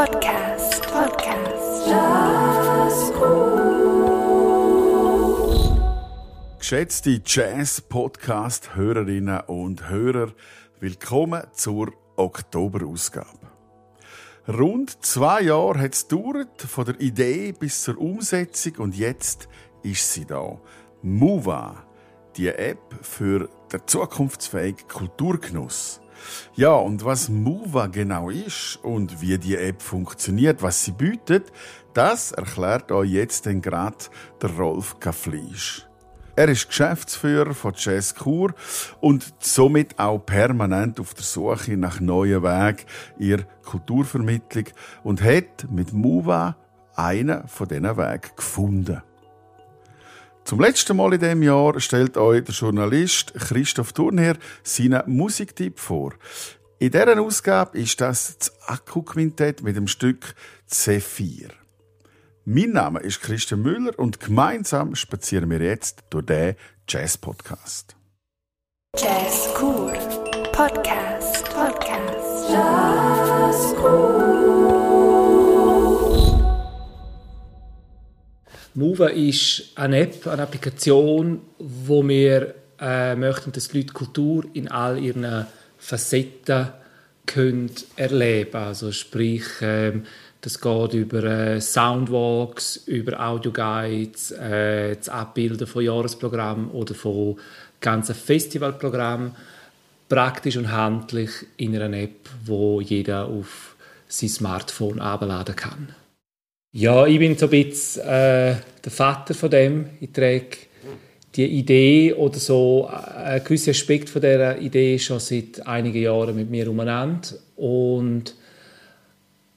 Podcast. Podcast. Jazzcool. Geschätzte Jazz-Podcast-Hörerinnen und Hörer, willkommen zur Oktoberausgabe. Rund zwei Jahre hat es gedauert, von der Idee bis zur Umsetzung und jetzt ist sie da. Mova, die App für den zukunftsfähigen Kulturgenuss. Ja, und was Mova genau ist und wie die App funktioniert, was sie bietet, das erklärt euch jetzt den gerade der Rolf Kaffleisch. Er ist Geschäftsführer von Jazz Kur und somit auch permanent auf der Suche nach neuen Wegen ihrer Kulturvermittlung und hat mit Mova einen von diesen Wegen gefunden. Zum letzten Mal in diesem Jahr stellt euch der Journalist Christoph Thurnherr seinen Musiktipp vor. In dieser Ausgabe ist das das Akku-Quintett mit dem Stück C4. Mein Name ist Christian Müller und gemeinsam spazieren wir jetzt durch den Jazz-Podcast. Jazz Cool. Podcast. Podcast. Jazzcool. Mova ist eine App, eine Applikation, wo wir äh, möchten, dass die Leute Kultur in all ihren Facetten können erleben Also sprich, ähm, das geht über äh, Soundwalks, über Audioguides, äh, das Abbilden von Jahresprogrammen oder von ganzen Festivalprogrammen, praktisch und handlich in einer App, wo jeder auf sein Smartphone abladen kann. Ja, ich bin so ein bisschen äh, der Vater von dem. Ich trage die Idee oder so äh, ein gewisser Aspekt von dieser Idee schon seit einigen Jahren mit mir umeinander und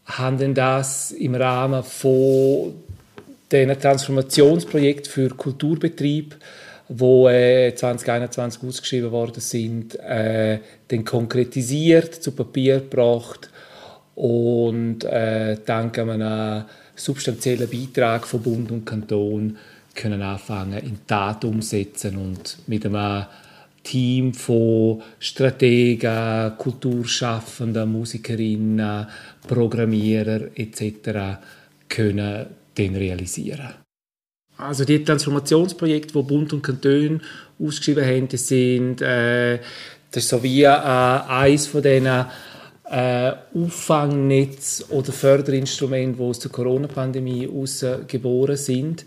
haben dann das im Rahmen von den Transformationsprojekt für Kulturbetrieb, wo äh, 2021 ausgeschrieben worden sind, äh, dann konkretisiert, zu Papier gebracht und äh, dank einem substanziellen Beitrag von Bund und Kanton können anfangen in Tat umsetzen und mit einem Team von Strategen, Kulturschaffenden, Musikerinnen, Programmierer etc. können den realisieren. Also die Transformationsprojekte, die Bund und Kanton ausgeschrieben haben, sind äh, das ist so wie äh, eines von diesen äh, Auffangnetz oder Förderinstrumente, die aus der Corona-Pandemie geboren sind.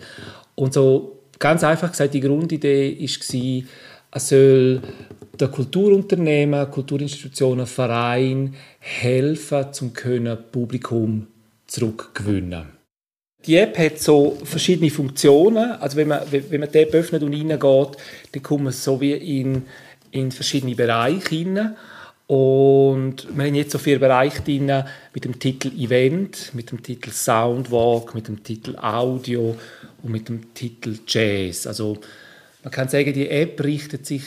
Und so ganz einfach gesagt, die Grundidee war, es soll den Kulturunternehmen, Kulturinstitutionen, Vereinen helfen, zum können Publikum zurückgewinnen. Die App hat so verschiedene Funktionen. Also wenn man, wenn man die App öffnet und reingeht, dann kommt man so wie in, in verschiedene Bereiche hinein. Und wir haben jetzt so vier Bereiche drin mit dem Titel Event, mit dem Titel Soundwalk, mit dem Titel Audio und mit dem Titel Jazz. Also man kann sagen, die App richtet sich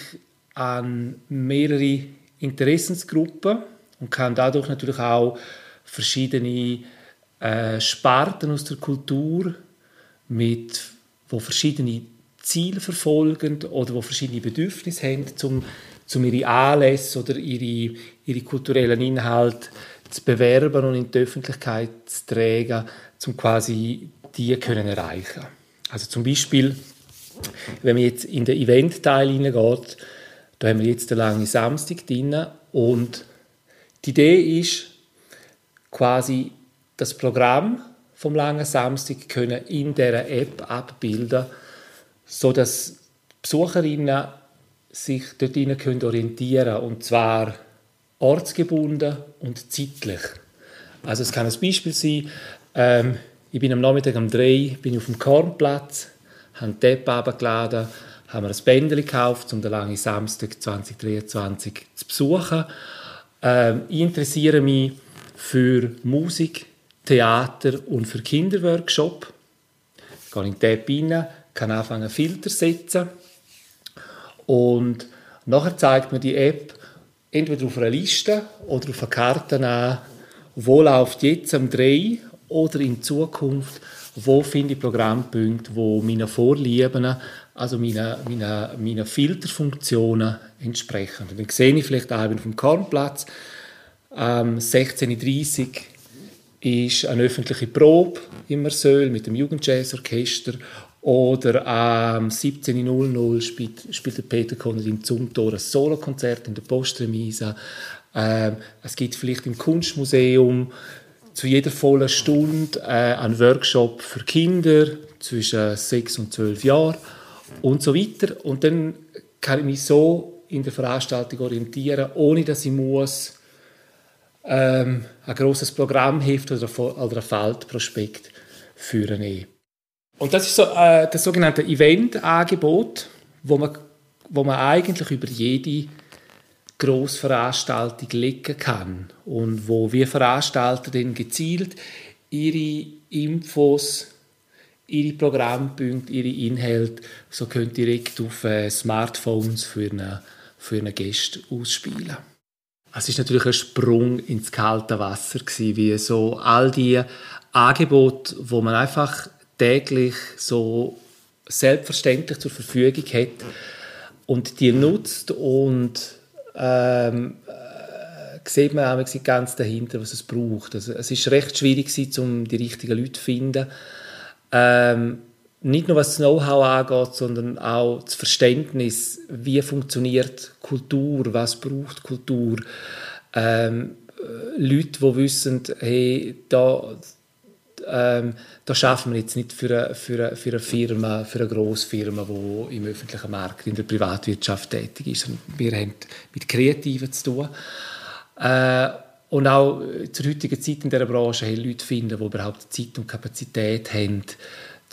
an mehrere Interessensgruppen und kann dadurch natürlich auch verschiedene äh, Sparten aus der Kultur mit wo verschiedene Ziele verfolgen oder wo verschiedene Bedürfnisse haben, um um ihre Anlässe oder ihre, ihre kulturellen Inhalte zu bewerben und in die Öffentlichkeit zu tragen, um quasi die können erreichen. Also zum Beispiel, wenn man jetzt in den Event-Teil hineingeht, da haben wir jetzt den langen Samstag drin und die Idee ist, quasi das Programm vom langen Samstag können in der App abbilden, so dass Besucherinnen sich dort können orientieren und zwar ortsgebunden und zeitlich. Also es kann ein Beispiel sein, ähm, ich bin am Nachmittag um drei bin auf dem Kornplatz, habe die App abgeladen, haben wir ein Bändchen gekauft, um den langen Samstag 2023 zu besuchen. Ähm, ich interessiere mich für Musik, Theater und für Kinderworkshop. Ich gehe in die App rein, kann anfangen Filter setzen und nachher zeigt mir die App entweder auf einer Liste oder auf einer Karte an, wo läuft jetzt am 3 oder in Zukunft, wo finde ich Programmpunkte, wo meine Vorlieben, also meine, meine, meine Filterfunktionen entsprechen. Und dann sehe ich vielleicht auf dem Kornplatz, ähm, 16.30 Uhr ist eine öffentliche Probe im Marseille mit dem Jugendjazzorchester oder am 17.00 spielt, spielt Peter Konrad im Zumtor ein Solokonzert in der Postremise. Ähm, es gibt vielleicht im Kunstmuseum zu jeder vollen Stunde äh, einen Workshop für Kinder zwischen 6 und 12 Jahren und so weiter. Und dann kann ich mich so in der Veranstaltung orientieren, ohne dass ich muss ähm, ein großes Programmheft oder, oder ein Feldprospekt führen. Und das ist so, äh, das sogenannte Event-Angebot, wo man, wo man eigentlich über jede Grossveranstaltung legen kann und wo wir Veranstalter dann gezielt ihre Infos, ihre Programmpunkte, ihre Inhalte so können direkt auf äh, Smartphones für eine, für einen Gast ausspielen. Es ist natürlich ein Sprung ins kalte Wasser gewesen, wie so all die Angebote, wo man einfach täglich so selbstverständlich zur Verfügung hat und die nutzt und ähm, äh, sieht man auch ganz dahinter, was es braucht. Also, es ist recht schwierig um die richtigen Leute zu finden. Ähm, nicht nur was das Know-how angeht, sondern auch das Verständnis, wie funktioniert Kultur, was braucht Kultur. Ähm, äh, Leute, die wissen, hey, da, ähm, da schaffen wir jetzt nicht für eine, für eine, für eine Firma, für eine Grossfirma, die im öffentlichen Markt, in der Privatwirtschaft tätig ist. Wir haben mit Kreativen zu tun. Äh, und auch zur heutigen Zeit in dieser Branche hey, Leute finden, die überhaupt Zeit und Kapazität haben,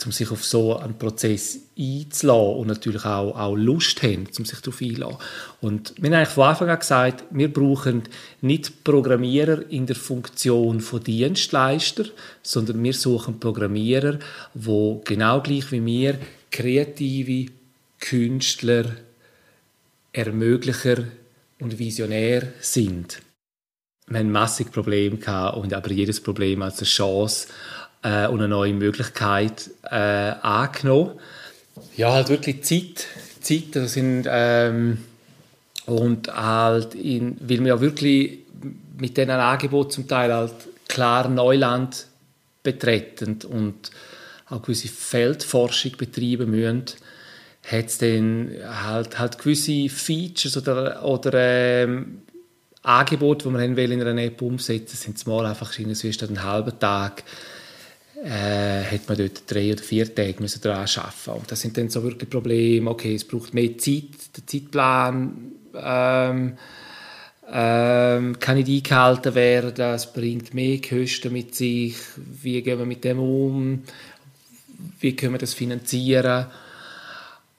um sich auf so einen Prozess einzulassen und natürlich auch, auch Lust haben, um sich darauf einzulassen. Und wir haben eigentlich von Anfang an gesagt, wir brauchen nicht Programmierer in der Funktion von Dienstleister, sondern wir suchen Programmierer, wo genau gleich wie wir kreative Künstler, Ermöglicher und Visionär sind. Wir hatten massig Probleme und aber jedes Problem als eine Chance äh, und eine neue Möglichkeit äh, angenommen. Ja, halt wirklich Zeit. Zeit, das sind ähm, und halt in, weil wir ja wirklich mit diesen Angeboten zum Teil halt klar Neuland betreten und auch gewisse Feldforschung betreiben müssen, hat es dann halt, halt gewisse Features oder, oder ähm, Angebote, die wir in einer App umsetzen, sind mal einfach in einen halben Tag äh, hat man dort drei oder vier Tage müssen daran arbeiten. Und das sind dann so wirklich Probleme, okay, es braucht mehr Zeit, der Zeitplan ähm, ähm, kann nicht eingehalten werden, es bringt mehr Kosten mit sich, wie gehen wir mit dem um, wie können wir das finanzieren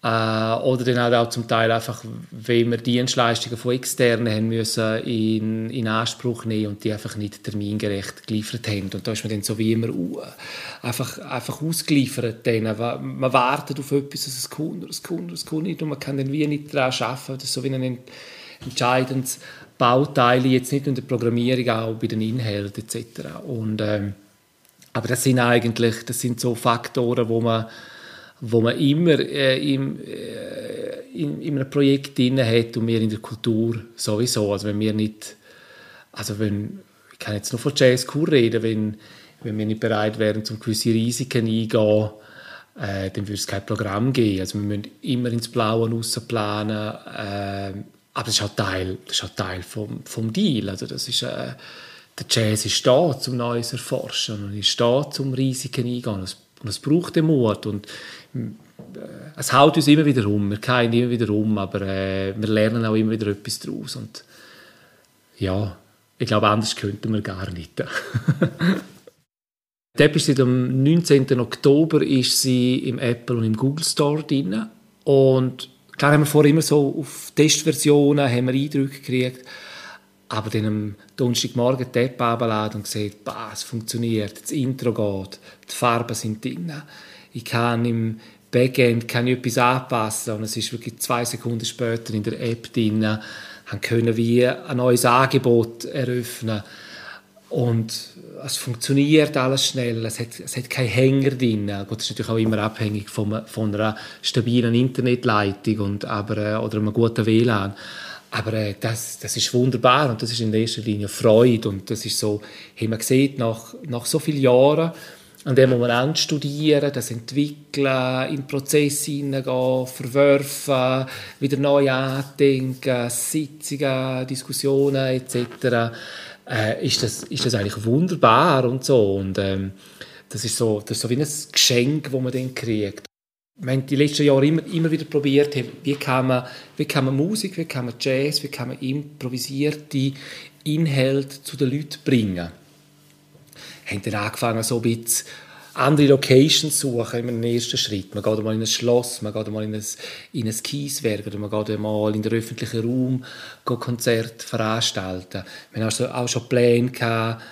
äh, oder dann halt auch zum Teil einfach, wenn wir Dienstleistungen von Externen haben müssen in, in Anspruch nehmen und die einfach nicht termingerecht geliefert haben. Und da ist man dann so wie immer einfach, einfach ausgeliefert. Denen. Man wartet auf etwas, dass es kommt oder es kommt oder es kommt nicht und man kann dann wie nicht daran arbeiten. Das ist so wie ein entscheidendes Bauteil, jetzt nicht nur in der Programmierung, auch bei den Inhalten etc. Und, ähm, aber das sind eigentlich das sind so Faktoren, wo man wo man immer äh, im, äh, in, in einem Projekt drin hat und wir in der Kultur sowieso. Also wenn wir nicht, also wenn, ich kann jetzt nur von Jazzkur reden, wenn, wenn wir nicht bereit wären, um gewisse Risiken eingehen, äh, dann würde es kein Programm geben. Also wir müssen immer ins Blaue planen, äh, aber das ist auch Teil, das ist auch Teil vom, vom Deal. Also das ist, äh, der Jazz ist da, um Neues erforschen und ist da, um Risiken eingehen. Und es braucht den Mut. Und äh, es haut uns immer wieder um. Wir fallen immer wieder um, aber äh, wir lernen auch immer wieder etwas daraus. Und ja, ich glaube, anders könnten wir gar nicht. Die App ist seit dem 19. Oktober ist sie im Apple und im Google Store drin. Und klar haben wir vorher immer so auf Testversionen haben wir Eindrücke gekriegt. Aber dann am Donnerstagmorgen die App abladen und sieht, es funktioniert, das Intro geht, die Farben sind drin. Ich kann im Backend kann ich etwas anpassen und es ist wirklich zwei Sekunden später in der App drin. Dann können wir ein neues Angebot eröffnen und es funktioniert alles schnell. Es hat, es hat keinen Hänger drin. Gut, das ist natürlich auch immer abhängig von, von einer stabilen Internetleitung und, aber, äh, oder einem guten WLAN. Aber äh, das, das ist wunderbar und das ist in erster Linie Freude und das ist so, haben wir gesehen, nach, nach so vielen Jahren, an dem Moment studieren, das entwickeln, in Prozesse hineingehen, verwerfen, wieder neu andenken, Sitzungen, Diskussionen etc., äh, ist, das, ist das eigentlich wunderbar und so. Und ähm, das, ist so, das ist so wie ein Geschenk, das man dann kriegt. Wir haben die letzten Jahre immer, immer wieder probiert, wie kann, man, wie kann man Musik, wie kann man Jazz, wie kann man improvisierte Inhalte zu den Leuten bringen haben dann angefangen, so ein bisschen andere Locations zu suchen einem ersten Schritt. Man geht mal in ein Schloss, man geht mal in ein, in ein Kieswerk oder man geht mal in den öffentlichen Raum Konzerte veranstalten. Wir haben auch schon Pläne gehabt,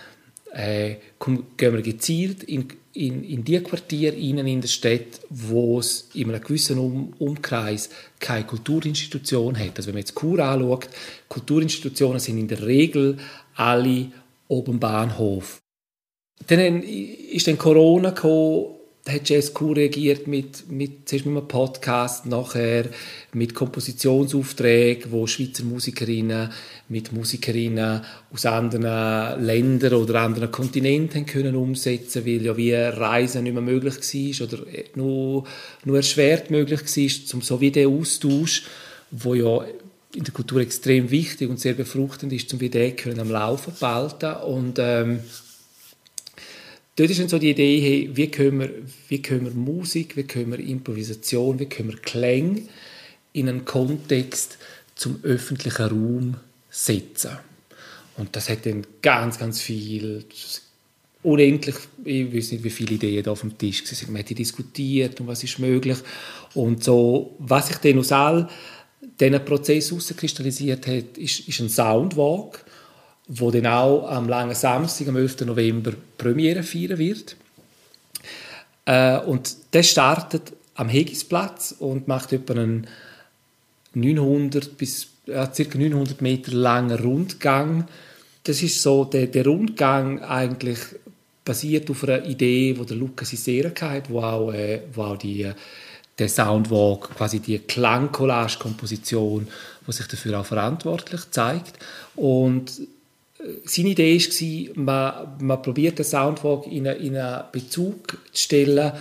äh, gehen wir gezielt in, in, in die Quartiere innen in der Stadt, wo es in einem gewissen um Umkreis keine Kulturinstitution hat. Also wenn man jetzt Kur anschaut, Kulturinstitutionen sind in der Regel alle oben Bahnhof. Dann ist dann Corona gekommen, da hat JSQ reagiert mit, mit, zuerst mit einem Podcast, nachher mit Kompositionsaufträgen, wo Schweizer Musikerinnen mit Musikerinnen aus anderen Ländern oder anderen Kontinenten können umsetzen weil ja wie Reisen nicht mehr möglich war oder nur, nur erschwert möglich war, zum so wie der Austausch, wo ja in der Kultur extrem wichtig und sehr befruchtend ist, zum wie den können am Laufen behalten. Und ähm, dort ist dann so die Idee, hey, wie, können wir, wie können wir Musik, wie können wir Improvisation, wie können wir Klänge in einen Kontext zum öffentlichen Raum setzen. Und das hat dann ganz, ganz viel, unendlich, ich weiß nicht, wie viele Ideen da auf dem Tisch waren. Man hat diskutiert und was ist möglich. Und so, was sich dann aus all diesen Prozess herauskristallisiert hat, ist, ist ein Soundwalk wo dann auch am langen Samstag, am 11. November, Premiere feiern wird. Äh, und der startet am Hegisplatz und macht etwa einen 900 bis ja, ca. 900 Meter langen Rundgang. Das ist so, der, der Rundgang eigentlich basiert auf einer Idee, die der Lukas Isera hatte, wo auch, äh, wo auch die, der Soundwalk, quasi die Klangcollage-Komposition, die sich dafür auch verantwortlich zeigt. Und seine Idee war, man, probiert den Soundwalk in, eine, in einen Bezug zu stellen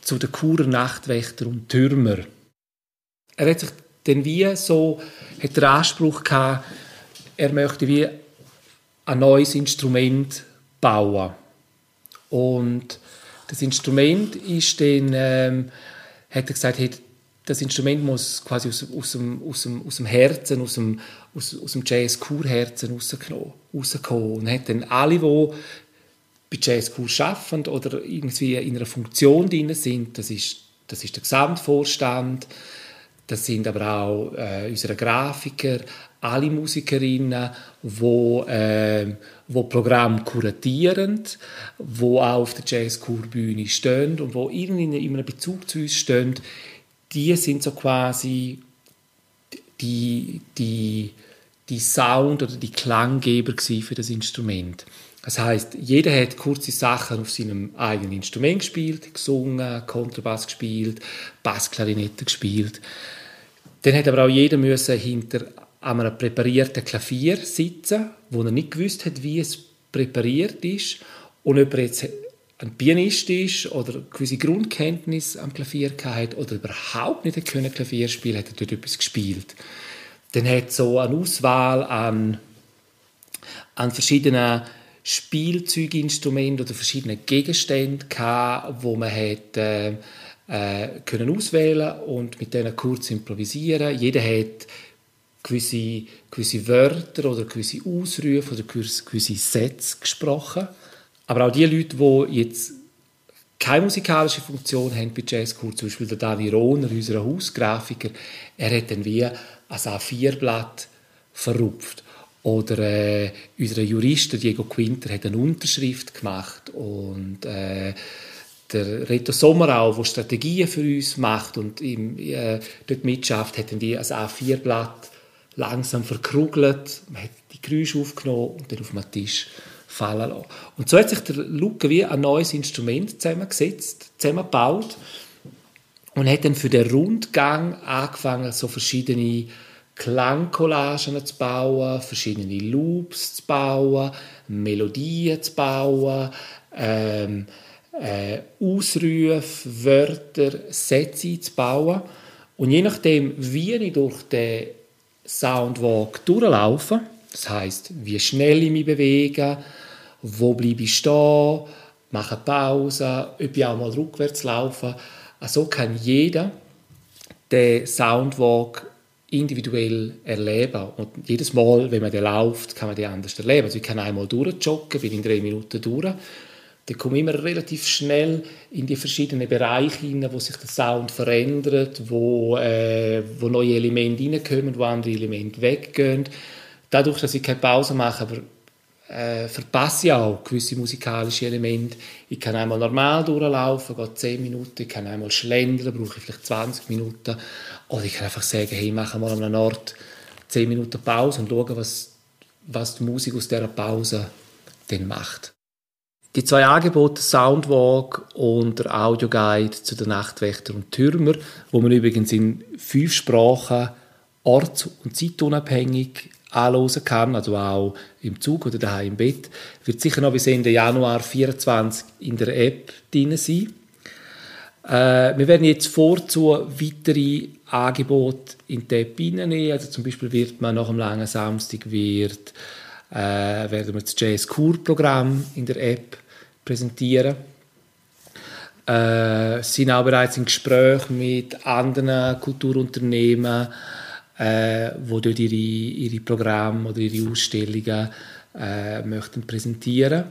zu den Churer Nachtwächter und Türmer. Er hat sich dann wie so, hat den Anspruch gehabt, er möchte wie ein neues Instrument bauen. Und das Instrument ist dann, ähm, hat er gesagt, hat das Instrument muss quasi aus, aus, dem, aus, dem, aus dem Herzen, aus dem, aus, aus dem Jazz-Kur-Herzen rauskommen. Und hat dann alle, die bei Jazz-Kur arbeiten oder irgendwie in einer Funktion drin sind, das ist, das ist der Gesamtvorstand, das sind aber auch äh, unsere Grafiker, alle Musikerinnen, die äh, wo Programm kuratieren, wo auch auf der Jazz-Kur-Bühne stehen und wo irgendwie in einem Bezug zu uns stehen, die sind so quasi die, die, die Sound- oder die Klanggeber für das Instrument. Das heißt, jeder hat kurze Sachen auf seinem eigenen Instrument gespielt, gesungen, Kontrabass gespielt, Bassklarinette gespielt. Dann hat aber auch jeder müssen hinter einem präparierten Klavier sitzen, wo er nicht gewusst hat, wie es präpariert ist. Und ob er jetzt ein Pianist ist oder gewisse Grundkenntnis am Klavier hat oder überhaupt nicht Klavier spielen, hat er dort etwas gespielt. Dann hat so eine Auswahl an, an verschiedenen Spielzeuginstrumenten oder verschiedenen Gegenständen gehabt, wo man hat, äh, äh, können auswählen und mit denen kurz improvisieren. Jeder hat gewisse, gewisse Wörter oder gewisse Ausrufe oder gewisse Sätze gesprochen aber auch die Leute, die jetzt keine musikalische Funktion haben bei Jazzkur, zum Beispiel der Dani Rohner, unser Hausgrafiker, er hat dann wie ein A4-Blatt verrupft. Oder äh, unser Jurist, Diego Quinter, hat eine Unterschrift gemacht. Und äh, der Reto Sommerau, der Strategien für uns macht und ihm, äh, dort mitschafft, hat dann die ein A4-Blatt langsam verkrugelt, man hat die Geräusche aufgenommen und dann auf den Tisch fallen lassen. Und so hat sich der Luke wie ein neues Instrument zusammengesetzt, zusammengebaut und hat dann für den Rundgang angefangen, so verschiedene Klangcollagen zu bauen, verschiedene Loops zu bauen, Melodien zu bauen, ähm, äh, Ausrufe, Wörter, Sätze zu bauen. Und je nachdem, wie ich durch den Soundwalk durchlaufe, das heißt, wie schnell ich mich bewege, wo bleibe ich stehen, mache Pause, ob ich auch mal rückwärts laufe. Also kann jeder den Soundwalk individuell erleben. Und jedes Mal, wenn man den läuft, kann man den anders erleben. Also ich kann einmal durchjoggen, bin in drei Minuten durch. Dann komme ich immer relativ schnell in die verschiedenen Bereiche hinein, wo sich der Sound verändert, wo, äh, wo neue Elemente reinkommen, wo andere Elemente weggehen. Dadurch, dass ich keine Pause mache, aber äh, verpasse ich auch gewisse musikalische Elemente. Ich kann einmal normal durchlaufen, geht 10 Minuten, ich kann einmal schlendern, brauche ich vielleicht 20 Minuten. Oder ich kann einfach sagen, hey, mache mal an einem Ort 10 Minuten Pause und schaue, was, was die Musik aus dieser Pause dann macht. Die zwei Angebote, Soundwalk und der Audioguide zu den Nachtwächter und Türmer, wo man übrigens in fünf Sprachen orts- und zeitunabhängig anhören kann, also auch im Zug oder daheim im Bett, wird sicher noch bis Ende Januar 2024 in der App drin sein. Äh, wir werden jetzt vorzu weitere Angebote in die App reinnehmen. Also zum Beispiel wird man nach dem langen Samstag wird, äh, werden wir das Jazz Kur Programm in der App präsentieren. Äh, sind auch bereits im Gespräch mit anderen Kulturunternehmen, äh, wo dort ihre, ihre Programme oder ihre Ausstellungen äh, möchten präsentieren.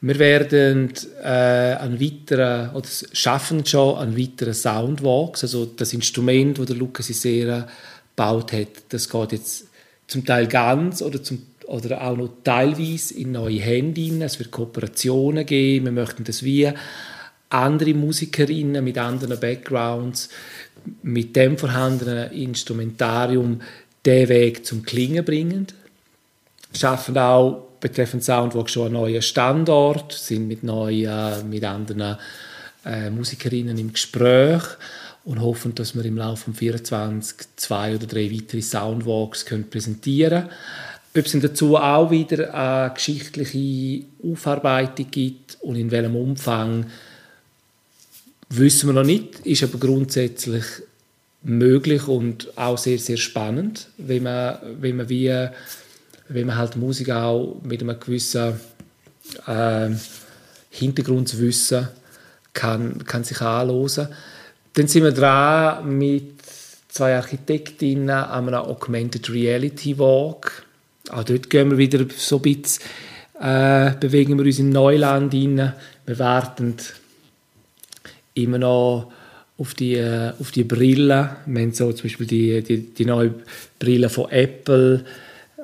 Wir werden äh, einen weiteren, oder schaffen schon einen weiteren Soundwalks, also das Instrument, das der Lukas Isera gebaut hat, das geht jetzt zum Teil ganz oder, zum, oder auch noch teilweise in neue Hände rein. Es wird Kooperationen geben, wir möchten das wie andere Musikerinnen mit anderen Backgrounds mit dem vorhandenen Instrumentarium den Weg zum Klingen bringen. Schaffen auch betreffend Soundwalk schon einen neuen Standort, sind mit neuen, mit anderen äh, Musikerinnen im Gespräch und hoffen, dass wir im Laufe von 24 zwei oder drei weitere Soundwalks können präsentieren können. Ob es dazu auch wieder eine geschichtliche Aufarbeitung gibt und in welchem Umfang, wissen wir noch nicht, ist aber grundsätzlich möglich und auch sehr, sehr spannend, wenn man, wenn man wie wenn man halt Musik auch mit einem gewissen äh, Hintergrundwissen kann, kann sich anhören. Dann sind wir dran mit zwei Architektinnen an einem Augmented Reality Walk. Auch dort gehen wir wieder so ein bisschen, äh, bewegen wir uns in Neuland rein. Wir warten immer noch auf die, äh, auf die Brille. Wir haben so zum Beispiel die, die, die neue Brille von Apple.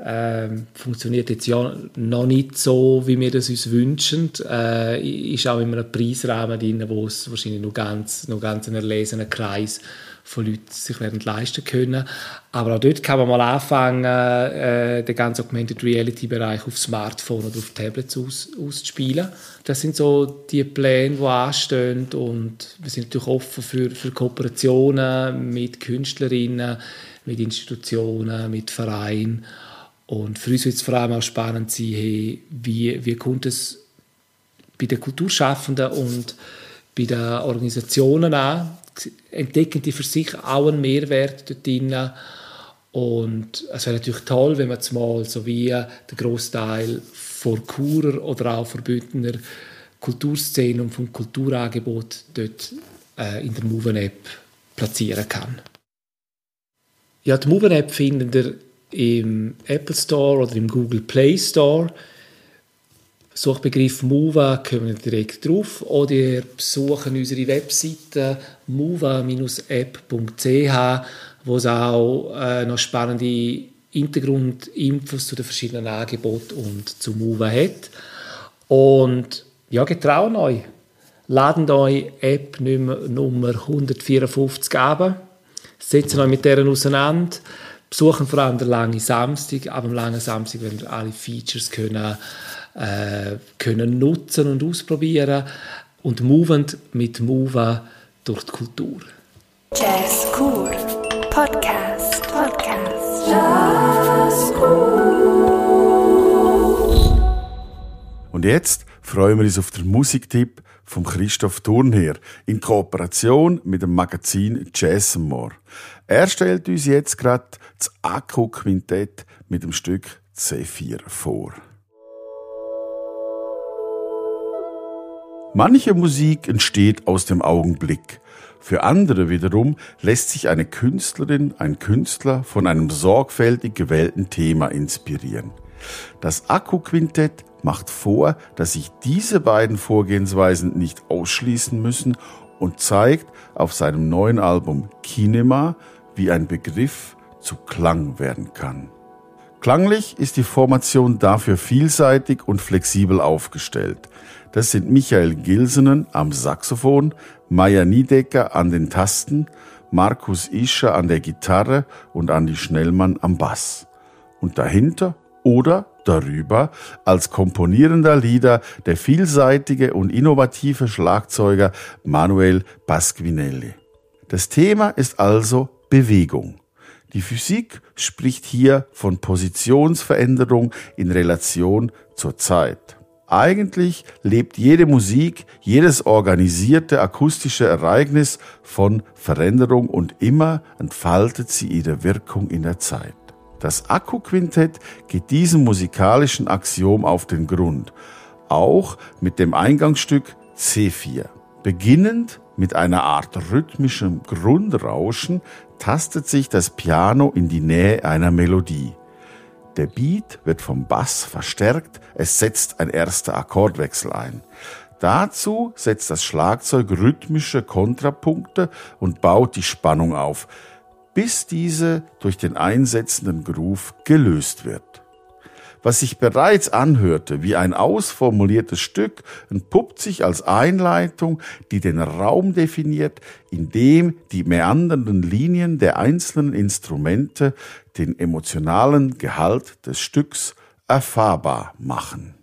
Ähm, funktioniert jetzt ja noch nicht so, wie wir das uns wünschen. Äh, ist auch in einem Preisrahmen drin, wo es wahrscheinlich nur ganz, nur ganz einen erlesenen Kreis von Leuten sich werden leisten können. Aber auch dort kann man mal anfangen, äh, den ganzen Augmented Reality Bereich auf Smartphone oder auf Tablets aus, auszuspielen. Das sind so die Pläne, die anstehen und wir sind natürlich offen für, für Kooperationen mit Künstlerinnen, mit Institutionen, mit Vereinen und für uns wird es vor allem auch spannend sein, hey, wie, wie kommt es bei den Kulturschaffenden und bei den Organisationen an, entdecken die für sich auch einen Mehrwert dort drin. Und es wäre natürlich toll, wenn man jetzt mal so wie der Großteil von Churer oder auch von Bündner Kulturszene und vom Kulturangebot dort äh, in der Moven-App platzieren kann. Ja, die Moven-App findet ihr im Apple Store oder im Google Play Store. Suchbegriff Mova kommen direkt drauf oder ihr besuchen unsere Webseite mova-app.ch, wo es auch äh, noch spannende Hintergrundinfos zu den verschiedenen Angeboten und zu Mova hat. Und ja, getrauen euch. Laden euch App Nummer 154 ab. Setzen euch mit deren auseinander besuchen vor allem den langen Samstag. Ab dem langen Samstag werden alle Features können, äh, können nutzen und ausprobieren und movend mit Move durch die Kultur. Jazz Cool Podcast Podcast Und jetzt freuen wir uns auf den Musiktipp vom Christoph Thurnherr in Kooperation mit dem Magazin Jazz More. Er stellt uns jetzt gerade das Akku-Quintett mit dem Stück C4 vor. Manche Musik entsteht aus dem Augenblick. Für andere wiederum lässt sich eine Künstlerin, ein Künstler von einem sorgfältig gewählten Thema inspirieren. Das Akku-Quintett macht vor, dass sich diese beiden Vorgehensweisen nicht ausschließen müssen und zeigt auf seinem neuen Album Kinema, wie ein Begriff zu Klang werden kann. Klanglich ist die Formation dafür vielseitig und flexibel aufgestellt. Das sind Michael Gilsenen am Saxophon, Maya Niedecker an den Tasten, Markus Ischer an der Gitarre und Andi Schnellmann am Bass. Und dahinter oder darüber als komponierender Lieder der vielseitige und innovative Schlagzeuger Manuel Pasquinelli. Das Thema ist also Bewegung. Die Physik spricht hier von Positionsveränderung in Relation zur Zeit. Eigentlich lebt jede Musik, jedes organisierte akustische Ereignis von Veränderung und immer entfaltet sie ihre Wirkung in der Zeit. Das Akku-Quintett geht diesem musikalischen Axiom auf den Grund, auch mit dem Eingangsstück C4. Beginnend mit einer Art rhythmischem Grundrauschen tastet sich das Piano in die Nähe einer Melodie. Der Beat wird vom Bass verstärkt, es setzt ein erster Akkordwechsel ein. Dazu setzt das Schlagzeug rhythmische Kontrapunkte und baut die Spannung auf bis diese durch den einsetzenden Groove gelöst wird. Was sich bereits anhörte wie ein ausformuliertes Stück, entpuppt sich als Einleitung, die den Raum definiert, in dem die meandernden Linien der einzelnen Instrumente den emotionalen Gehalt des Stücks erfahrbar machen.